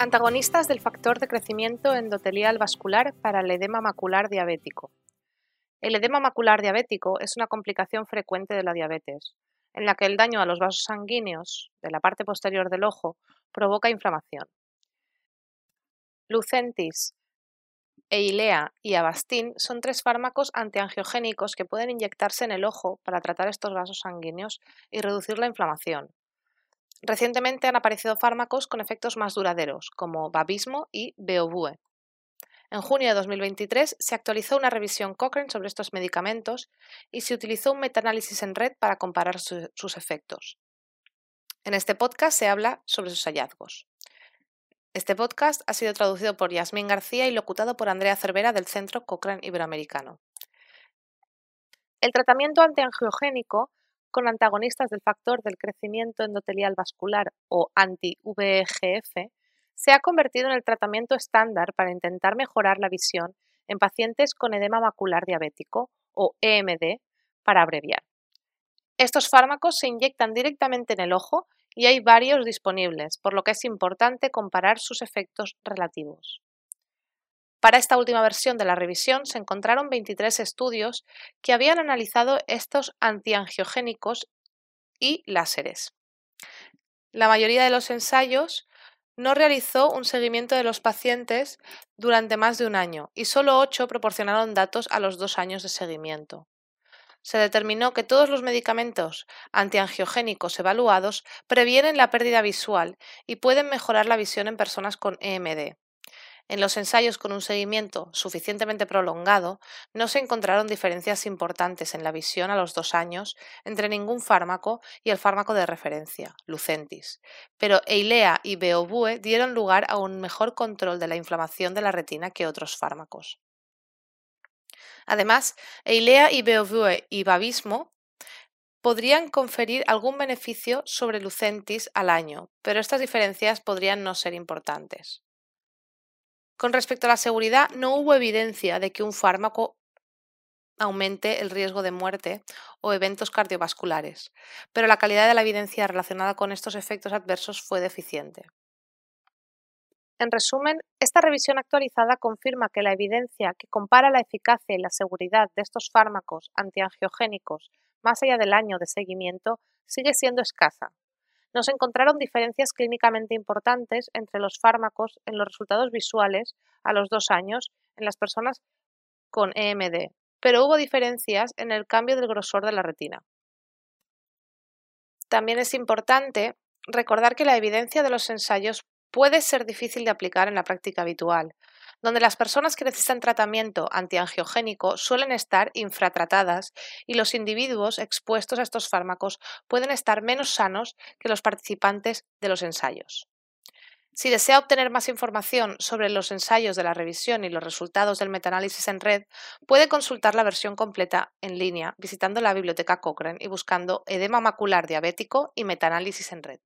Antagonistas del factor de crecimiento endotelial vascular para el edema macular diabético. El edema macular diabético es una complicación frecuente de la diabetes, en la que el daño a los vasos sanguíneos de la parte posterior del ojo provoca inflamación. Lucentis, Eilea y Avastin son tres fármacos antiangiogénicos que pueden inyectarse en el ojo para tratar estos vasos sanguíneos y reducir la inflamación. Recientemente han aparecido fármacos con efectos más duraderos, como Babismo y Beobue. En junio de 2023 se actualizó una revisión Cochrane sobre estos medicamentos y se utilizó un metaanálisis en red para comparar sus efectos. En este podcast se habla sobre sus hallazgos. Este podcast ha sido traducido por Yasmín García y locutado por Andrea Cervera del Centro Cochrane Iberoamericano. El tratamiento antiangiogénico con antagonistas del factor del crecimiento endotelial vascular o anti-VEGF, se ha convertido en el tratamiento estándar para intentar mejorar la visión en pacientes con edema macular diabético o EMD, para abreviar. Estos fármacos se inyectan directamente en el ojo y hay varios disponibles, por lo que es importante comparar sus efectos relativos. Para esta última versión de la revisión se encontraron 23 estudios que habían analizado estos antiangiogénicos y láseres. La mayoría de los ensayos no realizó un seguimiento de los pacientes durante más de un año y solo 8 proporcionaron datos a los dos años de seguimiento. Se determinó que todos los medicamentos antiangiogénicos evaluados previenen la pérdida visual y pueden mejorar la visión en personas con EMD. En los ensayos con un seguimiento suficientemente prolongado, no se encontraron diferencias importantes en la visión a los dos años entre ningún fármaco y el fármaco de referencia, Lucentis, pero Eilea y Beobue dieron lugar a un mejor control de la inflamación de la retina que otros fármacos. Además, Eilea y Beobue y Babismo podrían conferir algún beneficio sobre Lucentis al año, pero estas diferencias podrían no ser importantes. Con respecto a la seguridad, no hubo evidencia de que un fármaco aumente el riesgo de muerte o eventos cardiovasculares, pero la calidad de la evidencia relacionada con estos efectos adversos fue deficiente. En resumen, esta revisión actualizada confirma que la evidencia que compara la eficacia y la seguridad de estos fármacos antiangiogénicos más allá del año de seguimiento sigue siendo escasa, no se encontraron diferencias clínicamente importantes entre los fármacos en los resultados visuales a los dos años en las personas con EMD, pero hubo diferencias en el cambio del grosor de la retina. También es importante recordar que la evidencia de los ensayos puede ser difícil de aplicar en la práctica habitual, donde las personas que necesitan tratamiento antiangiogénico suelen estar infratratadas y los individuos expuestos a estos fármacos pueden estar menos sanos que los participantes de los ensayos. Si desea obtener más información sobre los ensayos de la revisión y los resultados del metaanálisis en red, puede consultar la versión completa en línea visitando la biblioteca Cochrane y buscando edema macular diabético y metaanálisis en red.